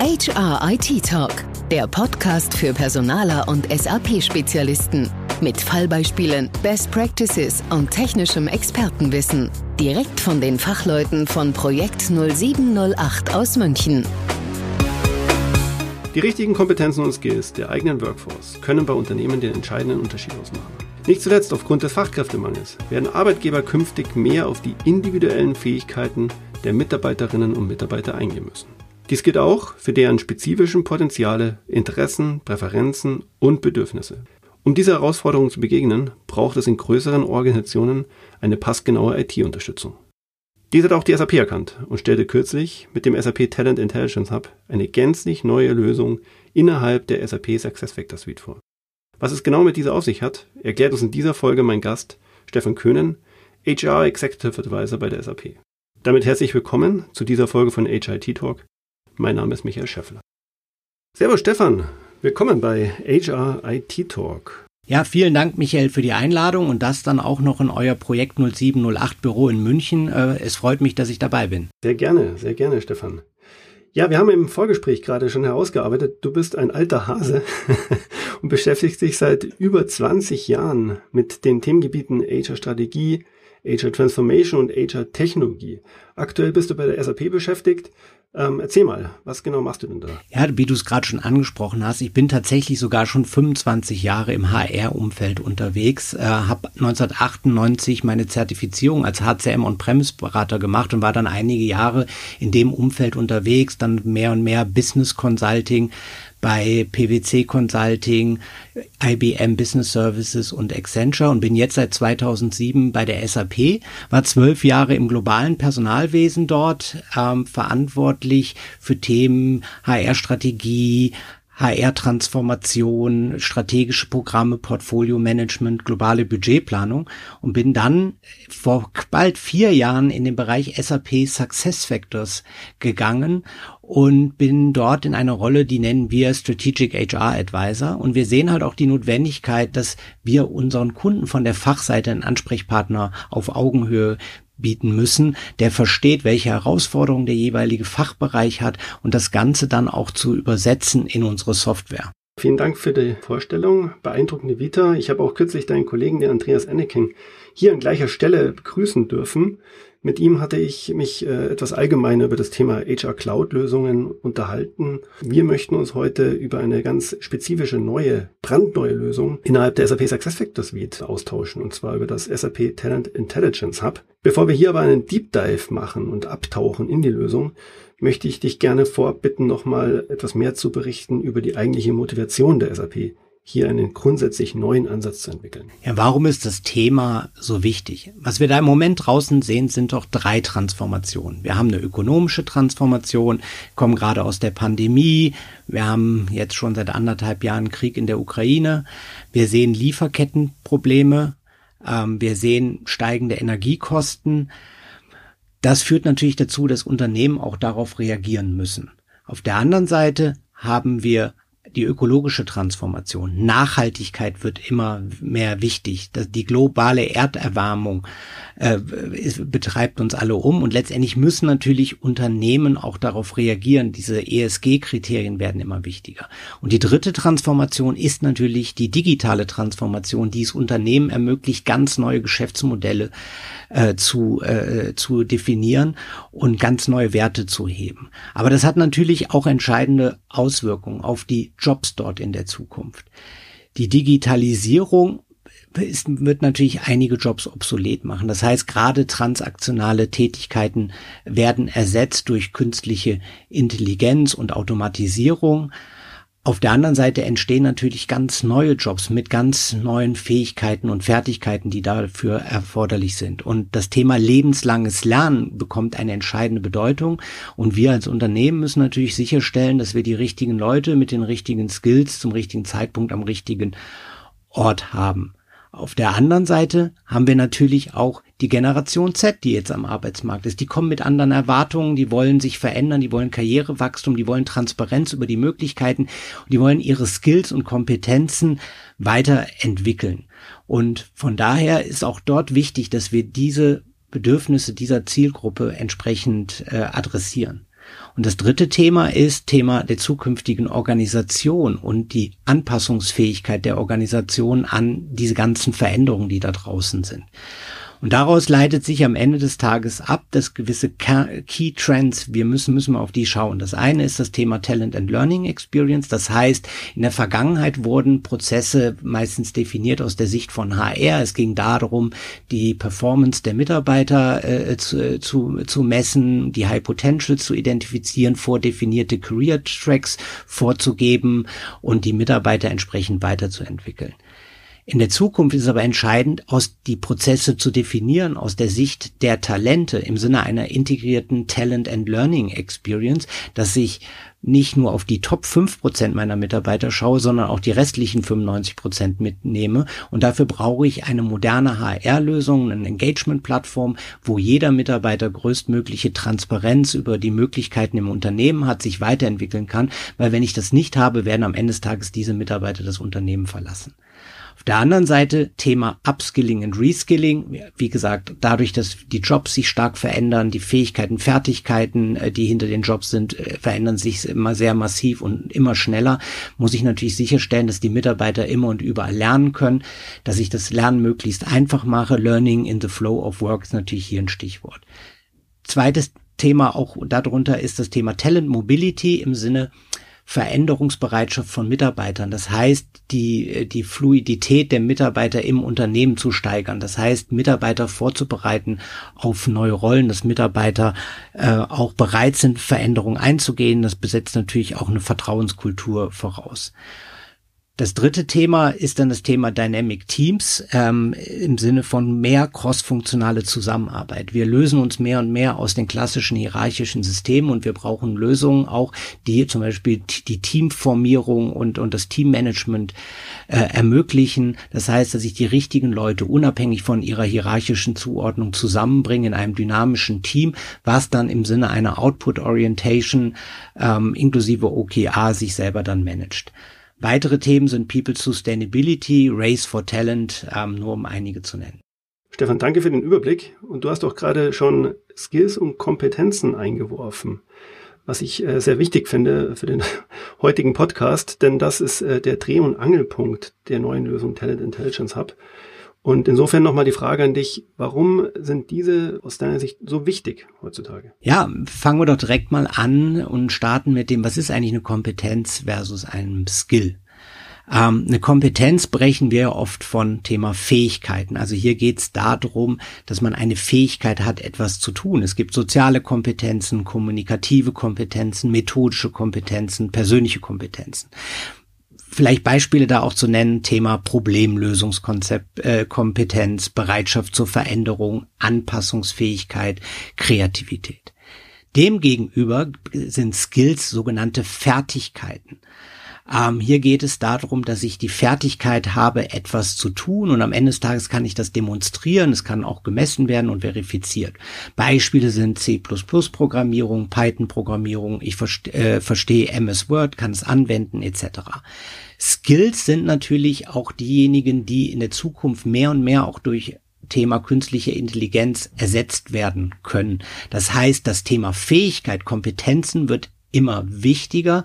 HR IT Talk, der Podcast für Personaler und SAP-Spezialisten. Mit Fallbeispielen, Best Practices und technischem Expertenwissen. Direkt von den Fachleuten von Projekt 0708 aus München. Die richtigen Kompetenzen und Skills der eigenen Workforce können bei Unternehmen den entscheidenden Unterschied ausmachen. Nicht zuletzt aufgrund des Fachkräftemangels werden Arbeitgeber künftig mehr auf die individuellen Fähigkeiten der Mitarbeiterinnen und Mitarbeiter eingehen müssen. Dies gilt auch für deren spezifischen Potenziale, Interessen, Präferenzen und Bedürfnisse. Um dieser Herausforderung zu begegnen, braucht es in größeren Organisationen eine passgenaue IT-Unterstützung. Dies hat auch die SAP erkannt und stellte kürzlich mit dem SAP Talent Intelligence Hub eine gänzlich neue Lösung innerhalb der SAP SuccessFactors Suite vor. Was es genau mit dieser auf sich hat, erklärt uns in dieser Folge mein Gast Stefan Köhnen, HR Executive Advisor bei der SAP. Damit herzlich willkommen zu dieser Folge von HIT Talk. Mein Name ist Michael Scheffler. Servus Stefan, willkommen bei HR IT Talk. Ja, vielen Dank, Michael, für die Einladung und das dann auch noch in euer Projekt 0708 Büro in München. Äh, es freut mich, dass ich dabei bin. Sehr gerne, sehr gerne, Stefan. Ja, wir haben im Vorgespräch gerade schon herausgearbeitet, du bist ein alter Hase und beschäftigst dich seit über 20 Jahren mit den Themengebieten HR Strategie, HR Transformation und HR Technologie. Aktuell bist du bei der SAP beschäftigt ähm, erzähl mal, was genau machst du denn da? Ja, wie du es gerade schon angesprochen hast, ich bin tatsächlich sogar schon 25 Jahre im HR-Umfeld unterwegs, äh, habe 1998 meine Zertifizierung als HCM und Premise-Berater gemacht und war dann einige Jahre in dem Umfeld unterwegs, dann mehr und mehr Business Consulting, bei PwC Consulting, IBM Business Services und Accenture und bin jetzt seit 2007 bei der SAP, war zwölf Jahre im globalen Personalwesen dort, ähm, verantwortlich für Themen HR-Strategie, HR-Transformation, strategische Programme, Portfolio-Management, globale Budgetplanung und bin dann vor bald vier Jahren in den Bereich SAP Success Factors gegangen und bin dort in einer Rolle, die nennen wir Strategic HR Advisor. Und wir sehen halt auch die Notwendigkeit, dass wir unseren Kunden von der Fachseite einen Ansprechpartner auf Augenhöhe bieten müssen, der versteht, welche Herausforderungen der jeweilige Fachbereich hat und das Ganze dann auch zu übersetzen in unsere Software. Vielen Dank für die Vorstellung. Beeindruckende Vita. Ich habe auch kürzlich deinen Kollegen, den Andreas Enneking, hier an gleicher Stelle begrüßen dürfen. Mit ihm hatte ich mich äh, etwas allgemeiner über das Thema HR Cloud Lösungen unterhalten. Wir möchten uns heute über eine ganz spezifische neue, brandneue Lösung innerhalb der SAP SuccessFactors Suite austauschen, und zwar über das SAP Talent Intelligence Hub. Bevor wir hier aber einen Deep Dive machen und abtauchen in die Lösung, möchte ich dich gerne vorbitten, nochmal etwas mehr zu berichten über die eigentliche Motivation der SAP hier einen grundsätzlich neuen Ansatz zu entwickeln. Ja, warum ist das Thema so wichtig? Was wir da im Moment draußen sehen, sind doch drei Transformationen. Wir haben eine ökonomische Transformation, kommen gerade aus der Pandemie. Wir haben jetzt schon seit anderthalb Jahren Krieg in der Ukraine. Wir sehen Lieferkettenprobleme. Ähm, wir sehen steigende Energiekosten. Das führt natürlich dazu, dass Unternehmen auch darauf reagieren müssen. Auf der anderen Seite haben wir die ökologische Transformation. Nachhaltigkeit wird immer mehr wichtig. Die globale Erderwärmung äh, betreibt uns alle um und letztendlich müssen natürlich Unternehmen auch darauf reagieren. Diese ESG-Kriterien werden immer wichtiger. Und die dritte Transformation ist natürlich die digitale Transformation, die es Unternehmen ermöglicht, ganz neue Geschäftsmodelle äh, zu, äh, zu definieren und ganz neue Werte zu heben. Aber das hat natürlich auch entscheidende Auswirkungen auf die Jobs dort in der Zukunft. Die Digitalisierung ist, wird natürlich einige Jobs obsolet machen. Das heißt, gerade transaktionale Tätigkeiten werden ersetzt durch künstliche Intelligenz und Automatisierung. Auf der anderen Seite entstehen natürlich ganz neue Jobs mit ganz neuen Fähigkeiten und Fertigkeiten, die dafür erforderlich sind. Und das Thema lebenslanges Lernen bekommt eine entscheidende Bedeutung. Und wir als Unternehmen müssen natürlich sicherstellen, dass wir die richtigen Leute mit den richtigen Skills zum richtigen Zeitpunkt am richtigen Ort haben. Auf der anderen Seite haben wir natürlich auch die Generation Z, die jetzt am Arbeitsmarkt ist. Die kommen mit anderen Erwartungen, die wollen sich verändern, die wollen Karrierewachstum, die wollen Transparenz über die Möglichkeiten die wollen ihre Skills und Kompetenzen weiterentwickeln. Und von daher ist auch dort wichtig, dass wir diese Bedürfnisse dieser Zielgruppe entsprechend äh, adressieren. Und das dritte Thema ist Thema der zukünftigen Organisation und die Anpassungsfähigkeit der Organisation an diese ganzen Veränderungen, die da draußen sind. Und daraus leitet sich am Ende des Tages ab, dass gewisse Key Trends, wir müssen, müssen wir auf die schauen. Das eine ist das Thema Talent and Learning Experience. Das heißt, in der Vergangenheit wurden Prozesse meistens definiert aus der Sicht von HR. Es ging darum, die Performance der Mitarbeiter äh, zu, zu, zu messen, die High Potential zu identifizieren, vordefinierte Career Tracks vorzugeben und die Mitarbeiter entsprechend weiterzuentwickeln. In der Zukunft ist es aber entscheidend, aus die Prozesse zu definieren aus der Sicht der Talente im Sinne einer integrierten Talent and Learning Experience, dass ich nicht nur auf die Top 5% meiner Mitarbeiter schaue, sondern auch die restlichen 95% mitnehme. Und dafür brauche ich eine moderne HR-Lösung, eine Engagement-Plattform, wo jeder Mitarbeiter größtmögliche Transparenz über die Möglichkeiten im Unternehmen hat, sich weiterentwickeln kann. Weil wenn ich das nicht habe, werden am Ende des Tages diese Mitarbeiter das Unternehmen verlassen. Der anderen Seite Thema Upskilling und Reskilling. Wie gesagt, dadurch, dass die Jobs sich stark verändern, die Fähigkeiten, Fertigkeiten, äh, die hinter den Jobs sind, äh, verändern sich immer sehr massiv und immer schneller, muss ich natürlich sicherstellen, dass die Mitarbeiter immer und überall lernen können, dass ich das Lernen möglichst einfach mache. Learning in the flow of work ist natürlich hier ein Stichwort. Zweites Thema auch darunter ist das Thema Talent Mobility im Sinne, Veränderungsbereitschaft von Mitarbeitern. Das heißt, die, die Fluidität der Mitarbeiter im Unternehmen zu steigern. Das heißt, Mitarbeiter vorzubereiten auf neue Rollen, dass Mitarbeiter äh, auch bereit sind, Veränderungen einzugehen. Das besetzt natürlich auch eine Vertrauenskultur voraus. Das dritte Thema ist dann das Thema Dynamic Teams ähm, im Sinne von mehr crossfunktionale Zusammenarbeit. Wir lösen uns mehr und mehr aus den klassischen hierarchischen Systemen und wir brauchen Lösungen auch, die zum Beispiel die Teamformierung und, und das Teammanagement äh, ermöglichen. Das heißt, dass ich die richtigen Leute unabhängig von ihrer hierarchischen Zuordnung zusammenbringe in einem dynamischen Team, was dann im Sinne einer Output Orientation ähm, inklusive OKA sich selber dann managt. Weitere Themen sind People Sustainability, Race for Talent, ähm, nur um einige zu nennen. Stefan, danke für den Überblick. Und du hast doch gerade schon Skills und Kompetenzen eingeworfen, was ich äh, sehr wichtig finde für den heutigen Podcast, denn das ist äh, der Dreh- und Angelpunkt der neuen Lösung Talent Intelligence Hub. Und insofern nochmal die Frage an dich, warum sind diese aus deiner Sicht so wichtig heutzutage? Ja, fangen wir doch direkt mal an und starten mit dem, was ist eigentlich eine Kompetenz versus ein Skill? Ähm, eine Kompetenz brechen wir oft von Thema Fähigkeiten. Also hier geht es darum, dass man eine Fähigkeit hat, etwas zu tun. Es gibt soziale Kompetenzen, kommunikative Kompetenzen, methodische Kompetenzen, persönliche Kompetenzen vielleicht Beispiele da auch zu nennen, Thema Problemlösungskonzept, äh, Kompetenz, Bereitschaft zur Veränderung, Anpassungsfähigkeit, Kreativität. Demgegenüber sind Skills sogenannte Fertigkeiten. Ähm, hier geht es darum, dass ich die Fertigkeit habe, etwas zu tun und am Ende des Tages kann ich das demonstrieren. Es kann auch gemessen werden und verifiziert. Beispiele sind C++-Programmierung, Python-Programmierung. Ich verste äh, verstehe MS Word, kann es anwenden etc. Skills sind natürlich auch diejenigen, die in der Zukunft mehr und mehr auch durch Thema künstliche Intelligenz ersetzt werden können. Das heißt, das Thema Fähigkeit, Kompetenzen wird immer wichtiger,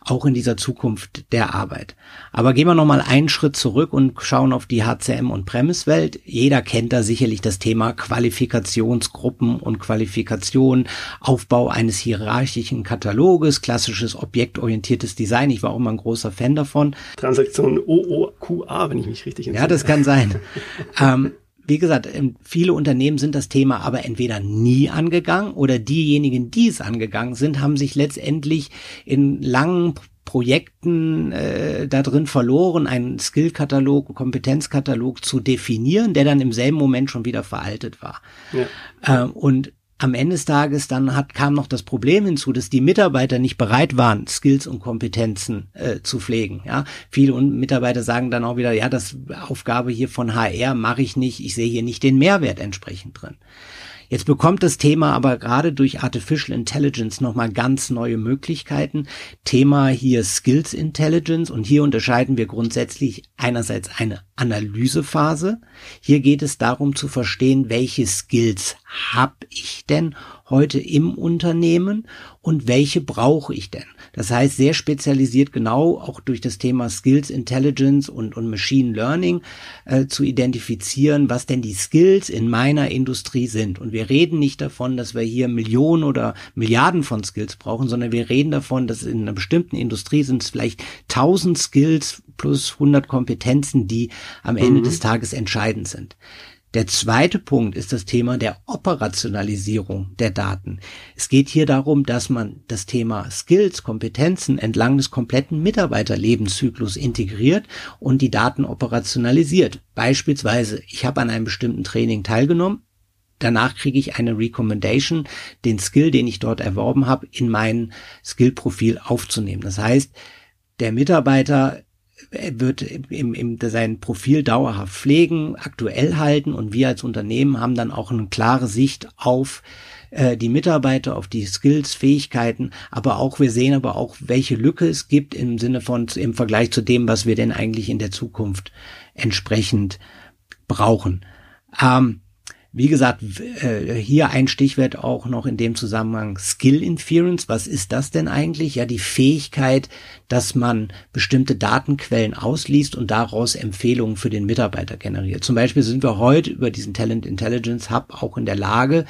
auch in dieser Zukunft der Arbeit. Aber gehen wir nochmal einen Schritt zurück und schauen auf die HCM- und Premise-Welt. Jeder kennt da sicherlich das Thema Qualifikationsgruppen und Qualifikation, Aufbau eines hierarchischen Kataloges, klassisches objektorientiertes Design. Ich war auch immer ein großer Fan davon. Transaktion OOQA, wenn ich mich richtig entsinne. Ja, das kann sein. ähm, wie gesagt, ähm, viele Unternehmen sind das Thema aber entweder nie angegangen oder diejenigen, die es angegangen sind, haben sich letztendlich in langen Projekten äh, da drin verloren, einen Skillkatalog, Kompetenzkatalog zu definieren, der dann im selben Moment schon wieder veraltet war. Ja. Ähm, und am Ende des Tages dann hat, kam noch das Problem hinzu, dass die Mitarbeiter nicht bereit waren, Skills und Kompetenzen äh, zu pflegen. Ja, viele Mitarbeiter sagen dann auch wieder, ja, das Aufgabe hier von HR mache ich nicht, ich sehe hier nicht den Mehrwert entsprechend drin. Jetzt bekommt das Thema aber gerade durch Artificial Intelligence nochmal ganz neue Möglichkeiten. Thema hier Skills Intelligence und hier unterscheiden wir grundsätzlich einerseits eine Analysephase. Hier geht es darum zu verstehen, welche Skills habe ich denn heute im Unternehmen und welche brauche ich denn? Das heißt, sehr spezialisiert genau auch durch das Thema Skills Intelligence und, und Machine Learning äh, zu identifizieren, was denn die Skills in meiner Industrie sind. Und wir reden nicht davon, dass wir hier Millionen oder Milliarden von Skills brauchen, sondern wir reden davon, dass in einer bestimmten Industrie sind es vielleicht tausend Skills plus 100 Kompetenzen, die am Ende mhm. des Tages entscheidend sind. Der zweite Punkt ist das Thema der Operationalisierung der Daten. Es geht hier darum, dass man das Thema Skills, Kompetenzen entlang des kompletten Mitarbeiterlebenszyklus integriert und die Daten operationalisiert. Beispielsweise, ich habe an einem bestimmten Training teilgenommen, danach kriege ich eine Recommendation, den Skill, den ich dort erworben habe, in mein Skillprofil aufzunehmen. Das heißt, der Mitarbeiter wird im, im, sein Profil dauerhaft pflegen, aktuell halten und wir als Unternehmen haben dann auch eine klare Sicht auf äh, die Mitarbeiter, auf die Skills, Fähigkeiten, aber auch wir sehen aber auch, welche Lücke es gibt im Sinne von im Vergleich zu dem, was wir denn eigentlich in der Zukunft entsprechend brauchen. Ähm, wie gesagt, äh, hier ein Stichwort auch noch in dem Zusammenhang Skill Inference. Was ist das denn eigentlich? Ja, die Fähigkeit, dass man bestimmte Datenquellen ausliest und daraus Empfehlungen für den Mitarbeiter generiert. Zum Beispiel sind wir heute über diesen Talent Intelligence Hub auch in der Lage,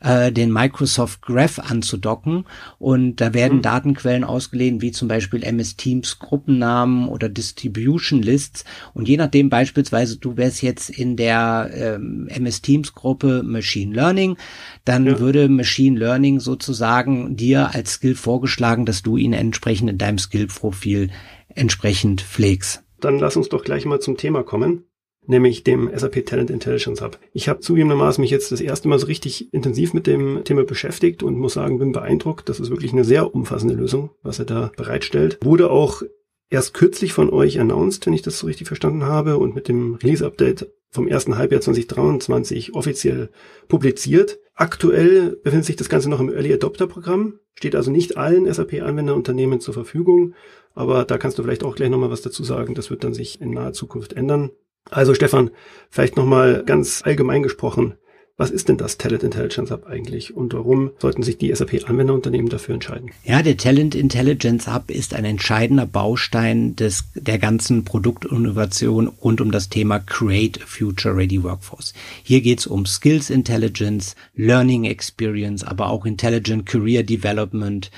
äh, den Microsoft Graph anzudocken und da werden mhm. Datenquellen ausgelehnt, wie zum Beispiel MS Teams Gruppennamen oder Distribution Lists und je nachdem beispielsweise du wärst jetzt in der ähm, MS Teams Gruppe Machine Learning, dann ja. würde Machine Learning sozusagen dir als Skill vorgeschlagen, dass du ihn entsprechend in deinem Skill-Profil entsprechend pflegst. Dann lass uns doch gleich mal zum Thema kommen nämlich dem SAP Talent Intelligence Hub. Ich habe zugegebenermaßen mich jetzt das erste Mal so richtig intensiv mit dem Thema beschäftigt und muss sagen, bin beeindruckt. Das ist wirklich eine sehr umfassende Lösung, was er da bereitstellt. Wurde auch erst kürzlich von euch announced, wenn ich das so richtig verstanden habe, und mit dem Release-Update vom ersten Halbjahr 2023 offiziell publiziert. Aktuell befindet sich das Ganze noch im Early Adopter Programm, steht also nicht allen SAP-Anwenderunternehmen zur Verfügung, aber da kannst du vielleicht auch gleich nochmal was dazu sagen. Das wird dann sich in naher Zukunft ändern. Also Stefan, vielleicht nochmal ganz allgemein gesprochen, was ist denn das Talent Intelligence Hub eigentlich und warum sollten sich die SAP-Anwenderunternehmen dafür entscheiden? Ja, der Talent Intelligence Hub ist ein entscheidender Baustein des, der ganzen Produktinnovation rund um das Thema Create a Future Ready Workforce. Hier geht es um Skills Intelligence, Learning Experience, aber auch Intelligent Career Development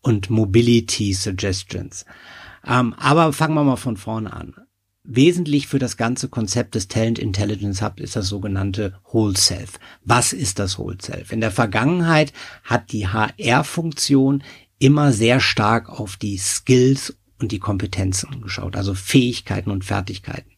und Mobility Suggestions. Ähm, aber fangen wir mal von vorne an. Wesentlich für das ganze Konzept des Talent Intelligence Hub ist das sogenannte Whole Self. Was ist das Whole Self? In der Vergangenheit hat die HR-Funktion immer sehr stark auf die Skills und die Kompetenzen geschaut, also Fähigkeiten und Fertigkeiten.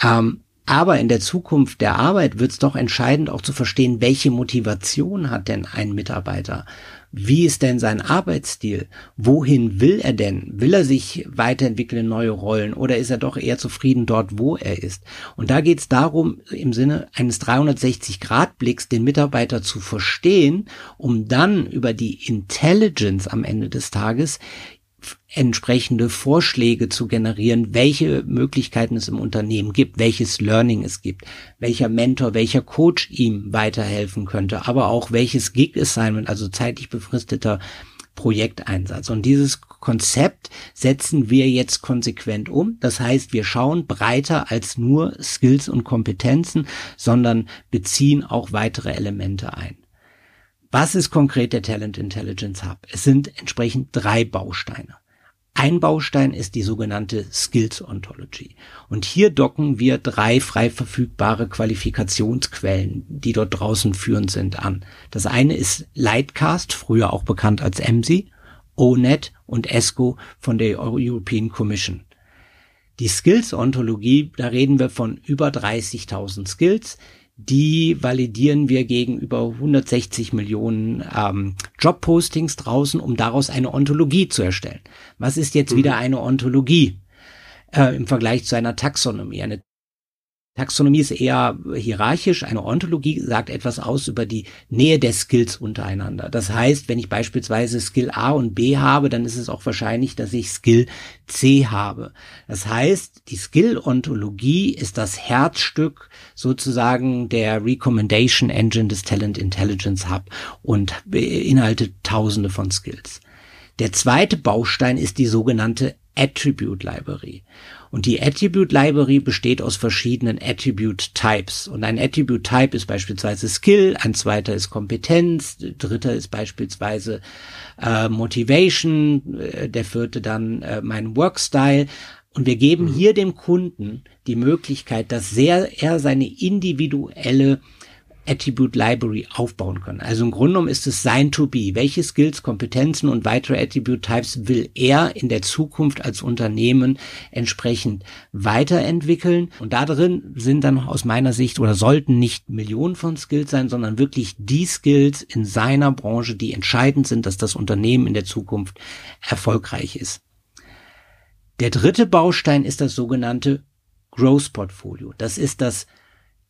Ähm, aber in der Zukunft der Arbeit wird es doch entscheidend auch zu verstehen, welche Motivation hat denn ein Mitarbeiter? Wie ist denn sein Arbeitsstil? Wohin will er denn? Will er sich weiterentwickeln in neue Rollen oder ist er doch eher zufrieden dort, wo er ist? Und da geht es darum, im Sinne eines 360-Grad-Blicks den Mitarbeiter zu verstehen, um dann über die Intelligence am Ende des Tages entsprechende Vorschläge zu generieren, welche Möglichkeiten es im Unternehmen gibt, welches Learning es gibt, welcher Mentor, welcher Coach ihm weiterhelfen könnte, aber auch welches Gig-Assignment, also zeitlich befristeter Projekteinsatz. Und dieses Konzept setzen wir jetzt konsequent um. Das heißt, wir schauen breiter als nur Skills und Kompetenzen, sondern beziehen auch weitere Elemente ein. Was ist konkret der Talent Intelligence Hub? Es sind entsprechend drei Bausteine. Ein Baustein ist die sogenannte Skills Ontology. Und hier docken wir drei frei verfügbare Qualifikationsquellen, die dort draußen führend sind, an. Das eine ist Lightcast, früher auch bekannt als EMSI, ONET und ESCO von der European Commission. Die Skills Ontologie, da reden wir von über 30.000 Skills, die validieren wir gegenüber 160 Millionen ähm, Jobpostings draußen, um daraus eine Ontologie zu erstellen. Was ist jetzt mhm. wieder eine Ontologie äh, im Vergleich zu einer Taxonomie? Eine Taxonomie ist eher hierarchisch. Eine Ontologie sagt etwas aus über die Nähe der Skills untereinander. Das heißt, wenn ich beispielsweise Skill A und B habe, dann ist es auch wahrscheinlich, dass ich Skill C habe. Das heißt, die Skill-Ontologie ist das Herzstück sozusagen der Recommendation Engine des Talent Intelligence Hub und beinhaltet tausende von Skills. Der zweite Baustein ist die sogenannte Attribute Library. Und die Attribute Library besteht aus verschiedenen Attribute Types. Und ein Attribute Type ist beispielsweise Skill, ein zweiter ist Kompetenz, dritter ist beispielsweise äh, Motivation, äh, der vierte dann äh, mein Workstyle. Und wir geben mhm. hier dem Kunden die Möglichkeit, dass sehr er seine individuelle Attribute Library aufbauen können. Also im Grunde genommen ist es sein to be. Welche Skills, Kompetenzen und weitere Attribute Types will er in der Zukunft als Unternehmen entsprechend weiterentwickeln? Und da drin sind dann aus meiner Sicht oder sollten nicht Millionen von Skills sein, sondern wirklich die Skills in seiner Branche, die entscheidend sind, dass das Unternehmen in der Zukunft erfolgreich ist. Der dritte Baustein ist das sogenannte Growth Portfolio. Das ist das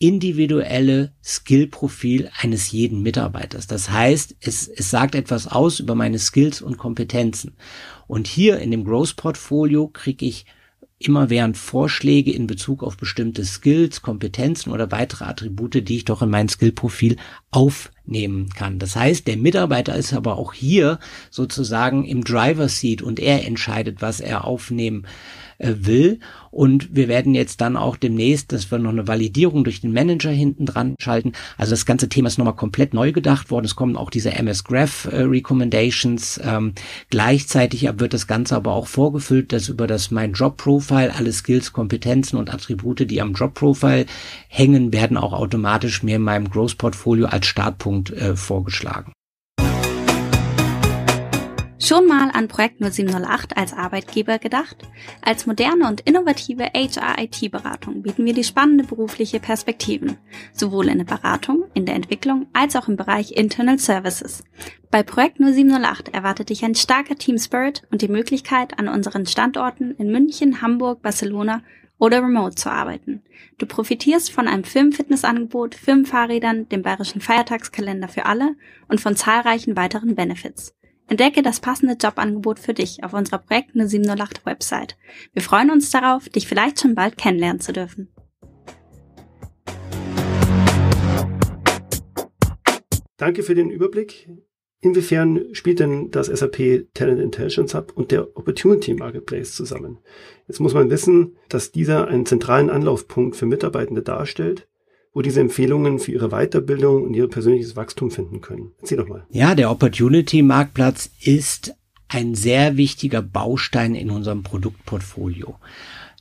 individuelle Skillprofil eines jeden Mitarbeiters. Das heißt, es, es sagt etwas aus über meine Skills und Kompetenzen. Und hier in dem Growth Portfolio kriege ich immer während Vorschläge in Bezug auf bestimmte Skills, Kompetenzen oder weitere Attribute, die ich doch in mein Skillprofil aufnehmen kann. Das heißt, der Mitarbeiter ist aber auch hier sozusagen im Driver Seat und er entscheidet, was er aufnehmen äh, will. Und wir werden jetzt dann auch demnächst, dass wir noch eine Validierung durch den Manager hinten dran schalten. Also das ganze Thema ist nochmal komplett neu gedacht worden. Es kommen auch diese MS Graph äh, Recommendations. Ähm, gleichzeitig wird das Ganze aber auch vorgefüllt, dass über das mein Job Profile alle Skills, Kompetenzen und Attribute, die am Job Profile hängen, werden auch automatisch mir in meinem Growth Portfolio als Startpunkt äh, vorgeschlagen. Schon mal an Projekt 0708 als Arbeitgeber gedacht? Als moderne und innovative HR-IT-Beratung bieten wir die spannende berufliche Perspektiven, sowohl in der Beratung, in der Entwicklung als auch im Bereich Internal Services. Bei Projekt 0708 erwartet dich ein starker Team Spirit und die Möglichkeit, an unseren Standorten in München, Hamburg, Barcelona oder remote zu arbeiten. Du profitierst von einem Firmenfitnessangebot, Firmenfahrrädern, dem bayerischen Feiertagskalender für alle und von zahlreichen weiteren Benefits. Entdecke das passende Jobangebot für dich auf unserer Projekt 0708 Website. Wir freuen uns darauf, dich vielleicht schon bald kennenlernen zu dürfen. Danke für den Überblick. Inwiefern spielt denn das SAP Talent Intelligence Hub und der Opportunity Marketplace zusammen? Jetzt muss man wissen, dass dieser einen zentralen Anlaufpunkt für Mitarbeitende darstellt wo diese Empfehlungen für ihre Weiterbildung und ihr persönliches Wachstum finden können. Erzähl doch mal. Ja, der Opportunity Marktplatz ist ein sehr wichtiger Baustein in unserem Produktportfolio.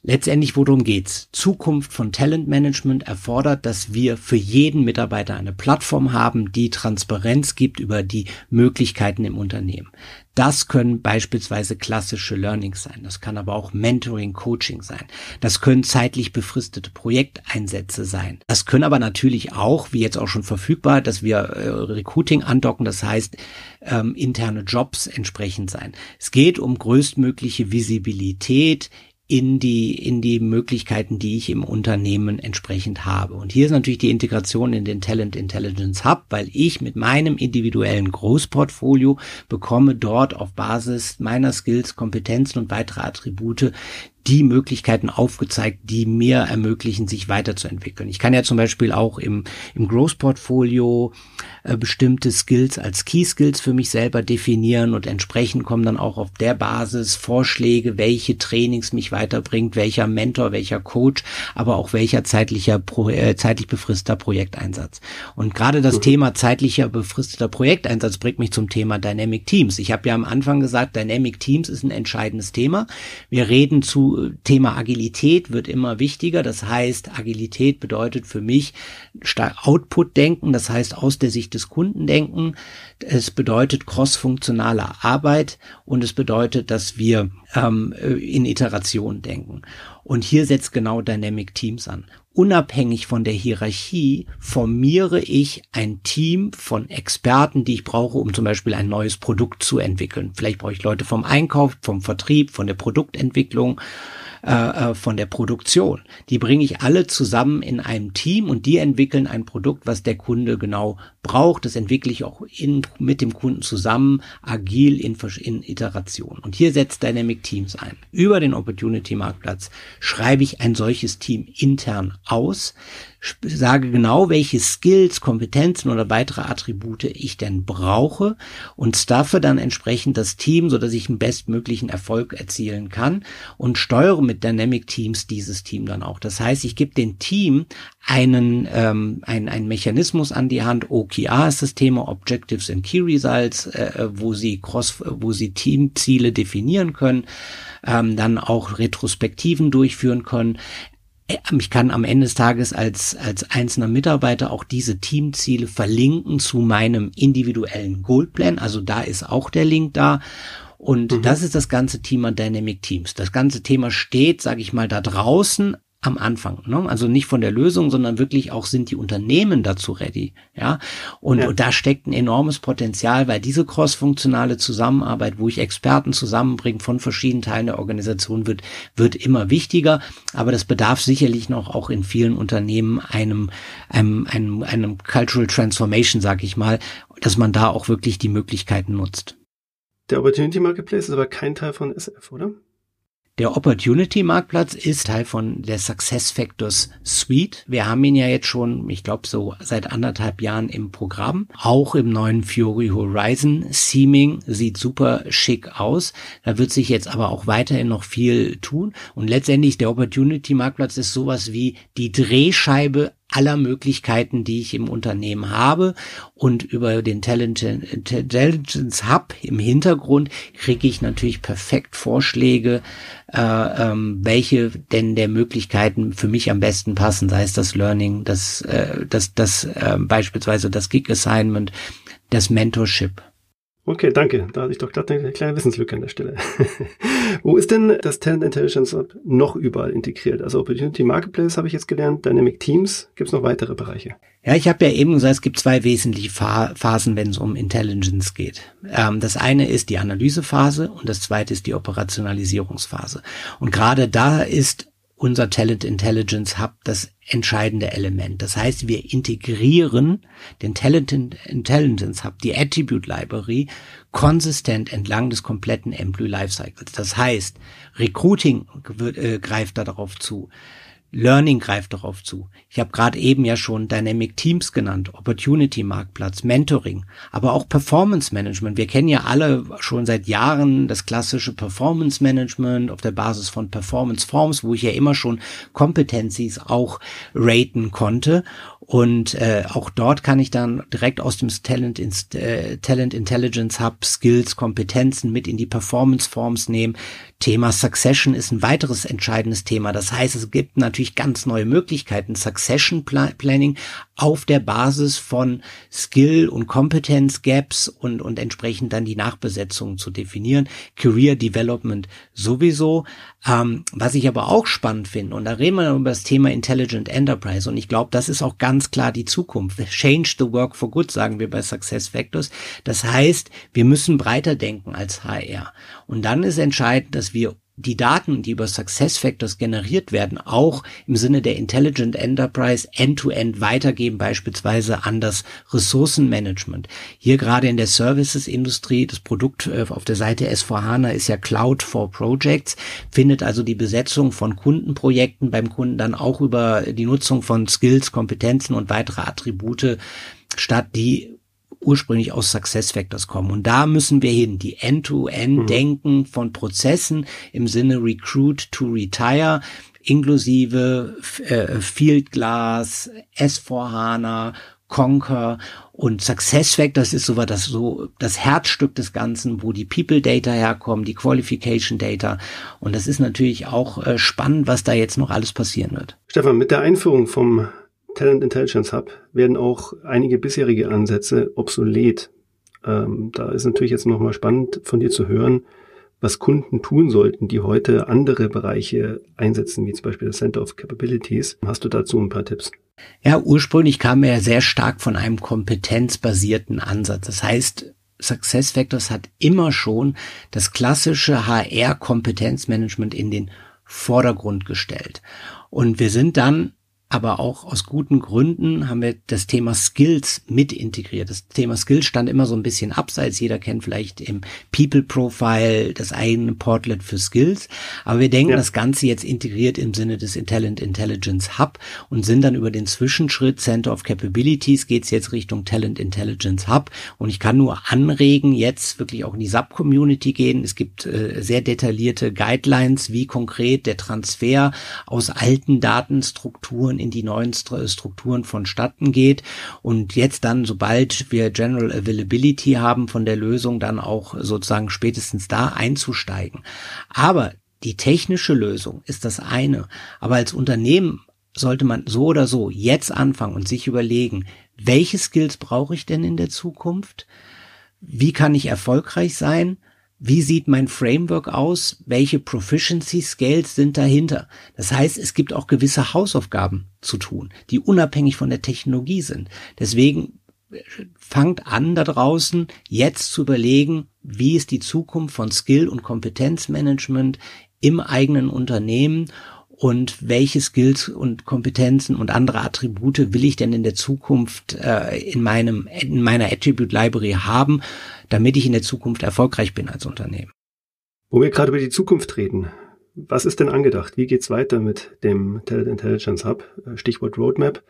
Letztendlich, worum geht's? Zukunft von Talentmanagement erfordert, dass wir für jeden Mitarbeiter eine Plattform haben, die Transparenz gibt über die Möglichkeiten im Unternehmen. Das können beispielsweise klassische Learnings sein. Das kann aber auch Mentoring, Coaching sein. Das können zeitlich befristete Projekteinsätze sein. Das können aber natürlich auch, wie jetzt auch schon verfügbar, dass wir äh, Recruiting andocken, das heißt ähm, interne Jobs entsprechend sein. Es geht um größtmögliche Visibilität in die, in die Möglichkeiten, die ich im Unternehmen entsprechend habe. Und hier ist natürlich die Integration in den Talent Intelligence Hub, weil ich mit meinem individuellen Großportfolio bekomme dort auf Basis meiner Skills, Kompetenzen und weitere Attribute die Möglichkeiten aufgezeigt, die mir ermöglichen, sich weiterzuentwickeln. Ich kann ja zum Beispiel auch im, im Growth-Portfolio äh, bestimmte Skills als Key Skills für mich selber definieren und entsprechend kommen dann auch auf der Basis Vorschläge, welche Trainings mich weiterbringt, welcher Mentor, welcher Coach, aber auch welcher zeitlicher, Pro, äh, zeitlich befristeter Projekteinsatz. Und gerade das mhm. Thema zeitlicher befristeter Projekteinsatz bringt mich zum Thema Dynamic Teams. Ich habe ja am Anfang gesagt, Dynamic Teams ist ein entscheidendes Thema. Wir reden zu Thema Agilität wird immer wichtiger. Das heißt, Agilität bedeutet für mich Output-Denken, das heißt aus der Sicht des Kunden denken. Es bedeutet crossfunktionale Arbeit und es bedeutet, dass wir ähm, in Iteration denken. Und hier setzt genau Dynamic Teams an. unabhängig von der Hierarchie formiere ich ein Team von Experten, die ich brauche, um zum Beispiel ein neues Produkt zu entwickeln. Vielleicht brauche ich Leute vom Einkauf, vom Vertrieb, von der Produktentwicklung äh, äh, von der Produktion. Die bringe ich alle zusammen in einem Team und die entwickeln ein Produkt, was der Kunde genau braucht. Das entwickle ich auch in, mit dem Kunden zusammen, agil in, in Iteration. Und hier setzt Dynamic Teams ein. Über den Opportunity Marktplatz schreibe ich ein solches Team intern aus, sage genau, welche Skills, Kompetenzen oder weitere Attribute ich denn brauche und staffe dann entsprechend das Team, so dass ich einen bestmöglichen Erfolg erzielen kann und steuere mit Dynamic Teams dieses Team dann auch. Das heißt, ich gebe dem Team einen, ähm, einen, einen Mechanismus an die Hand. OKR ist das Thema Objectives and Key Results, äh, wo sie Cross, wo sie Teamziele definieren können, ähm, dann auch Retrospektiven durchführen können ich kann am Ende des Tages als, als einzelner Mitarbeiter auch diese Teamziele verlinken zu meinem individuellen Goalplan. Also da ist auch der Link da. Und mhm. das ist das ganze Thema Dynamic Teams. Das ganze Thema steht, sage ich mal, da draußen am Anfang. Ne? Also nicht von der Lösung, sondern wirklich auch sind die Unternehmen dazu ready. Ja, und, ja. und da steckt ein enormes Potenzial, weil diese crossfunktionale Zusammenarbeit, wo ich Experten zusammenbringe von verschiedenen Teilen der Organisation, wird wird immer wichtiger. Aber das bedarf sicherlich noch auch in vielen Unternehmen einem einem einem, einem Cultural Transformation, sag ich mal, dass man da auch wirklich die Möglichkeiten nutzt. Der Opportunity Marketplace ist aber kein Teil von SF, oder? Der Opportunity Marktplatz ist Teil von der Success Factors Suite. Wir haben ihn ja jetzt schon, ich glaube, so seit anderthalb Jahren im Programm. Auch im neuen Fury Horizon. Seeming sieht super schick aus. Da wird sich jetzt aber auch weiterhin noch viel tun. Und letztendlich der Opportunity Marktplatz ist sowas wie die Drehscheibe aller Möglichkeiten, die ich im Unternehmen habe. Und über den Talent Intelligence Hub im Hintergrund kriege ich natürlich perfekt Vorschläge, äh, ähm, welche denn der Möglichkeiten für mich am besten passen, sei es das Learning, das, äh, das, das äh, beispielsweise das Gig Assignment, das Mentorship. Okay, danke. Da hatte ich doch gerade eine kleine Wissenslücke an der Stelle. Wo ist denn das Talent Intelligence Hub noch überall integriert? Also Opportunity Marketplace habe ich jetzt gelernt, Dynamic Teams. Gibt es noch weitere Bereiche? Ja, ich habe ja eben gesagt, es gibt zwei wesentliche Phasen, wenn es um Intelligence geht. Ähm, das eine ist die Analysephase und das zweite ist die Operationalisierungsphase. Und gerade da ist unser Talent Intelligence Hub das entscheidende Element. Das heißt, wir integrieren den Talent Intelligence Hub, die Attribute Library, konsistent entlang des kompletten Employee Lifecycles. Das heißt, Recruiting äh, greift darauf zu. Learning greift darauf zu. Ich habe gerade eben ja schon Dynamic Teams genannt, Opportunity Marktplatz, Mentoring, aber auch Performance Management. Wir kennen ja alle schon seit Jahren das klassische Performance Management auf der Basis von Performance Forms, wo ich ja immer schon Competencies auch raten konnte. Und äh, auch dort kann ich dann direkt aus dem Talent, äh, Talent Intelligence Hub Skills, Kompetenzen mit in die Performance Forms nehmen. Thema Succession ist ein weiteres entscheidendes Thema. Das heißt, es gibt natürlich ganz neue Möglichkeiten. Succession Planning auf der Basis von Skill und Competence Gaps und, und entsprechend dann die Nachbesetzung zu definieren. Career Development sowieso. Ähm, was ich aber auch spannend finde, und da reden wir über das Thema Intelligent Enterprise, und ich glaube, das ist auch ganz klar die Zukunft. Change the work for good, sagen wir bei Success Factors. Das heißt, wir müssen breiter denken als HR. Und dann ist entscheidend, dass wir die Daten, die über Success Factors generiert werden, auch im Sinne der Intelligent Enterprise end-to-end -End weitergeben, beispielsweise an das Ressourcenmanagement. Hier gerade in der Services-Industrie, das Produkt äh, auf der Seite S4HANA ist ja Cloud for Projects, findet also die Besetzung von Kundenprojekten beim Kunden dann auch über die Nutzung von Skills, Kompetenzen und weitere Attribute statt, die ursprünglich aus Success Factors kommen. Und da müssen wir hin, die End-to-End-Denken mhm. von Prozessen im Sinne Recruit to Retire, inklusive äh, Fieldglass, S4HANA, Conquer und Success Factors ist so das so das Herzstück des Ganzen, wo die People Data herkommen, die Qualification Data und das ist natürlich auch äh, spannend, was da jetzt noch alles passieren wird. Stefan, mit der Einführung vom Talent Intelligence Hub werden auch einige bisherige Ansätze obsolet. Ähm, da ist natürlich jetzt nochmal spannend von dir zu hören, was Kunden tun sollten, die heute andere Bereiche einsetzen, wie zum Beispiel das Center of Capabilities. Hast du dazu ein paar Tipps? Ja, ursprünglich kam er sehr stark von einem kompetenzbasierten Ansatz. Das heißt, Success Factors hat immer schon das klassische HR-Kompetenzmanagement in den Vordergrund gestellt. Und wir sind dann aber auch aus guten Gründen haben wir das Thema Skills mit integriert. Das Thema Skills stand immer so ein bisschen abseits. Jeder kennt vielleicht im People Profile das eigene Portlet für Skills. Aber wir denken ja. das Ganze jetzt integriert im Sinne des Talent Intelligence Hub und sind dann über den Zwischenschritt Center of Capabilities geht's jetzt Richtung Talent Intelligence Hub. Und ich kann nur anregen, jetzt wirklich auch in die Sub-Community gehen. Es gibt äh, sehr detaillierte Guidelines, wie konkret der Transfer aus alten Datenstrukturen in die neuen Strukturen vonstatten geht und jetzt dann, sobald wir General Availability haben von der Lösung, dann auch sozusagen spätestens da einzusteigen. Aber die technische Lösung ist das eine. Aber als Unternehmen sollte man so oder so jetzt anfangen und sich überlegen, welche Skills brauche ich denn in der Zukunft? Wie kann ich erfolgreich sein? Wie sieht mein Framework aus, welche Proficiency Scales sind dahinter. Das heißt, es gibt auch gewisse Hausaufgaben zu tun, die unabhängig von der Technologie sind. Deswegen äh, fangt an da draußen jetzt zu überlegen, wie ist die Zukunft von Skill- und Kompetenzmanagement im eigenen Unternehmen und welche Skills und Kompetenzen und andere Attribute will ich denn in der Zukunft äh, in meinem in meiner Attribute Library haben, damit ich in der Zukunft erfolgreich bin als Unternehmen. Wo wir gerade über die Zukunft reden, was ist denn angedacht? Wie geht's weiter mit dem Talent Intelligence Hub? Stichwort Roadmap.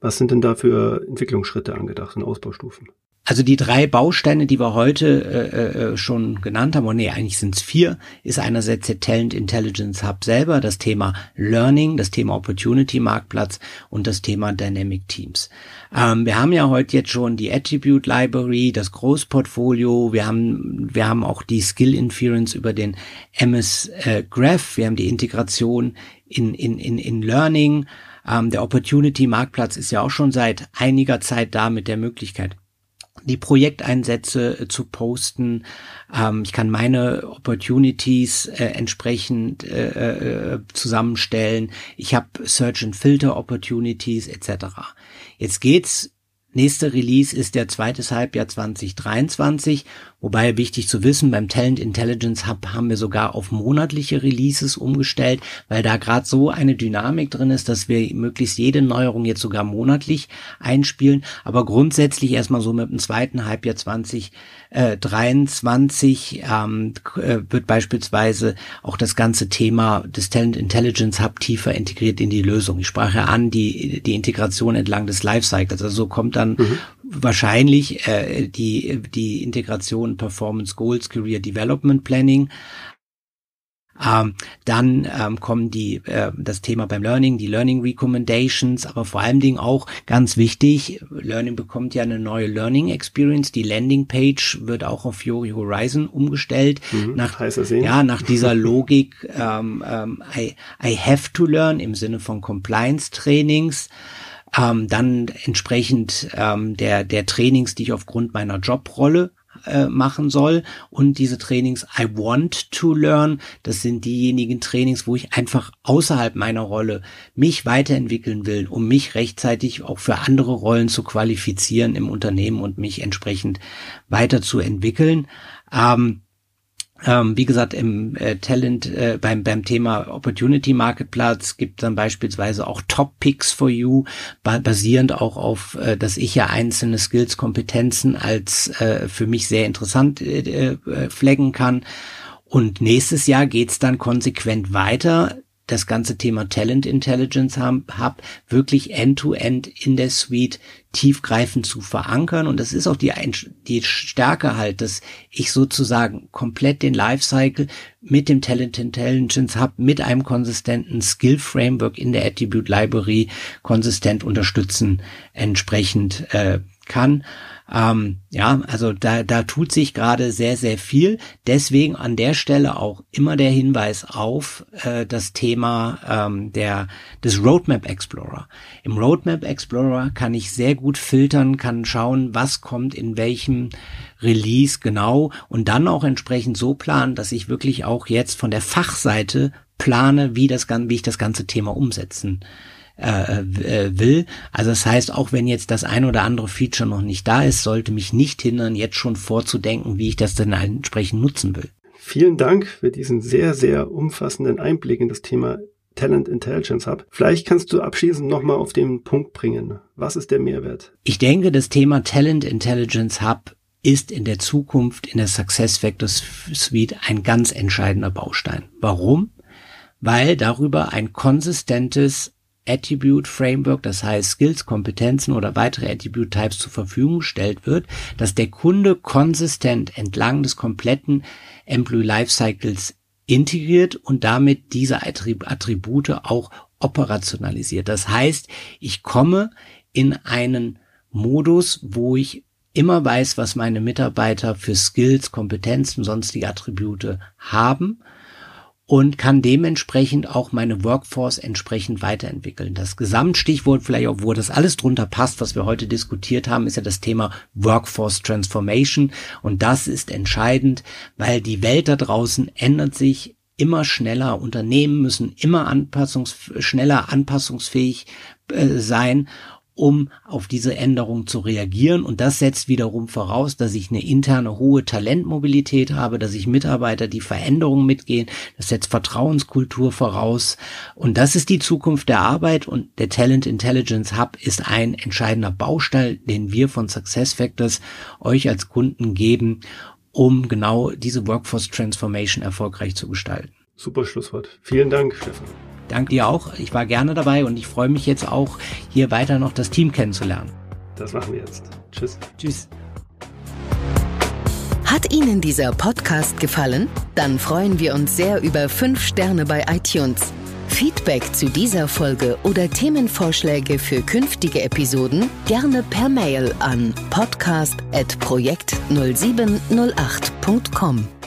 Was sind denn da für Entwicklungsschritte angedacht und Ausbaustufen? Also die drei Bausteine, die wir heute äh, äh, schon genannt haben, und nee, eigentlich sind es vier, ist einerseits der Talent Intelligence Hub selber, das Thema Learning, das Thema Opportunity Marktplatz und das Thema Dynamic Teams. Ähm, wir haben ja heute jetzt schon die Attribute Library, das Großportfolio, wir haben, wir haben auch die Skill Inference über den MS äh, Graph, wir haben die Integration in, in, in, in Learning. Ähm, der Opportunity Marktplatz ist ja auch schon seit einiger Zeit da mit der Möglichkeit, die Projekteinsätze äh, zu posten. Ähm, ich kann meine Opportunities äh, entsprechend äh, zusammenstellen. Ich habe Search and Filter Opportunities etc. Jetzt geht's Nächste Release ist der zweite Halbjahr 2023, wobei wichtig zu wissen, beim Talent Intelligence Hub haben wir sogar auf monatliche Releases umgestellt, weil da gerade so eine Dynamik drin ist, dass wir möglichst jede Neuerung jetzt sogar monatlich einspielen, aber grundsätzlich erstmal so mit dem zweiten Halbjahr 2023 ähm, äh, wird beispielsweise auch das ganze Thema des Talent Intelligence Hub tiefer integriert in die Lösung. Ich sprach ja an, die, die Integration entlang des Lifecycles, also so kommt dann mhm. Wahrscheinlich äh, die, die Integration Performance Goals, Career Development Planning. Ähm, dann ähm, kommen die äh, das Thema beim Learning, die Learning Recommendations, aber vor allen Dingen auch ganz wichtig, Learning bekommt ja eine neue Learning Experience. Die Landing Page wird auch auf Fiori Horizon umgestellt. Mhm, nach, ja, nach dieser Logik ähm, ähm, I, I have to learn im Sinne von Compliance Trainings ähm, dann entsprechend ähm, der, der Trainings, die ich aufgrund meiner Jobrolle äh, machen soll. Und diese Trainings I want to learn, das sind diejenigen Trainings, wo ich einfach außerhalb meiner Rolle mich weiterentwickeln will, um mich rechtzeitig auch für andere Rollen zu qualifizieren im Unternehmen und mich entsprechend weiterzuentwickeln. Ähm, ähm, wie gesagt, im äh, Talent, äh, beim, beim Thema Opportunity Marketplatz gibt dann beispielsweise auch Top Picks for You, ba basierend auch auf, äh, dass ich ja einzelne Skills, Kompetenzen als äh, für mich sehr interessant äh, äh, flaggen kann. Und nächstes Jahr geht's dann konsequent weiter das ganze Thema Talent Intelligence Hub wirklich end-to-end -end in der Suite tiefgreifend zu verankern. Und das ist auch die, die Stärke halt, dass ich sozusagen komplett den Lifecycle mit dem Talent Intelligence Hub, mit einem konsistenten Skill Framework in der Attribute Library konsistent unterstützen, entsprechend äh, kann. Ähm, ja, also da, da tut sich gerade sehr, sehr viel. Deswegen an der Stelle auch immer der Hinweis auf äh, das Thema ähm, der, des Roadmap Explorer. Im Roadmap Explorer kann ich sehr gut filtern, kann schauen, was kommt in welchem Release genau und dann auch entsprechend so planen, dass ich wirklich auch jetzt von der Fachseite plane, wie das wie ich das ganze Thema umsetzen äh, äh, will. Also das heißt, auch wenn jetzt das ein oder andere Feature noch nicht da ist, sollte mich nicht hindern, jetzt schon vorzudenken, wie ich das dann entsprechend nutzen will. Vielen Dank für diesen sehr, sehr umfassenden Einblick in das Thema Talent Intelligence Hub. Vielleicht kannst du abschließend nochmal auf den Punkt bringen. Was ist der Mehrwert? Ich denke, das Thema Talent Intelligence Hub ist in der Zukunft in der Success Factors Suite ein ganz entscheidender Baustein. Warum? Weil darüber ein konsistentes Attribute Framework, das heißt Skills, Kompetenzen oder weitere Attribute Types zur Verfügung gestellt wird, dass der Kunde konsistent entlang des kompletten Employee Lifecycles integriert und damit diese Attribute auch operationalisiert. Das heißt, ich komme in einen Modus, wo ich immer weiß, was meine Mitarbeiter für Skills, Kompetenzen, sonstige Attribute haben und kann dementsprechend auch meine Workforce entsprechend weiterentwickeln. Das Gesamtstichwort, vielleicht wo das alles drunter passt, was wir heute diskutiert haben, ist ja das Thema Workforce Transformation. Und das ist entscheidend, weil die Welt da draußen ändert sich immer schneller. Unternehmen müssen immer anpassungs schneller anpassungsfähig äh, sein um auf diese Änderung zu reagieren. Und das setzt wiederum voraus, dass ich eine interne hohe Talentmobilität habe, dass ich Mitarbeiter, die Veränderungen mitgehen. Das setzt Vertrauenskultur voraus. Und das ist die Zukunft der Arbeit. Und der Talent Intelligence Hub ist ein entscheidender Baustein, den wir von Success Factors euch als Kunden geben, um genau diese Workforce Transformation erfolgreich zu gestalten. Super Schlusswort. Vielen Dank, Stefan. Danke dir auch. Ich war gerne dabei und ich freue mich jetzt auch, hier weiter noch das Team kennenzulernen. Das machen wir jetzt. Tschüss. Tschüss. Hat Ihnen dieser Podcast gefallen? Dann freuen wir uns sehr über 5 Sterne bei iTunes. Feedback zu dieser Folge oder Themenvorschläge für künftige Episoden gerne per Mail an podcast.projekt0708.com.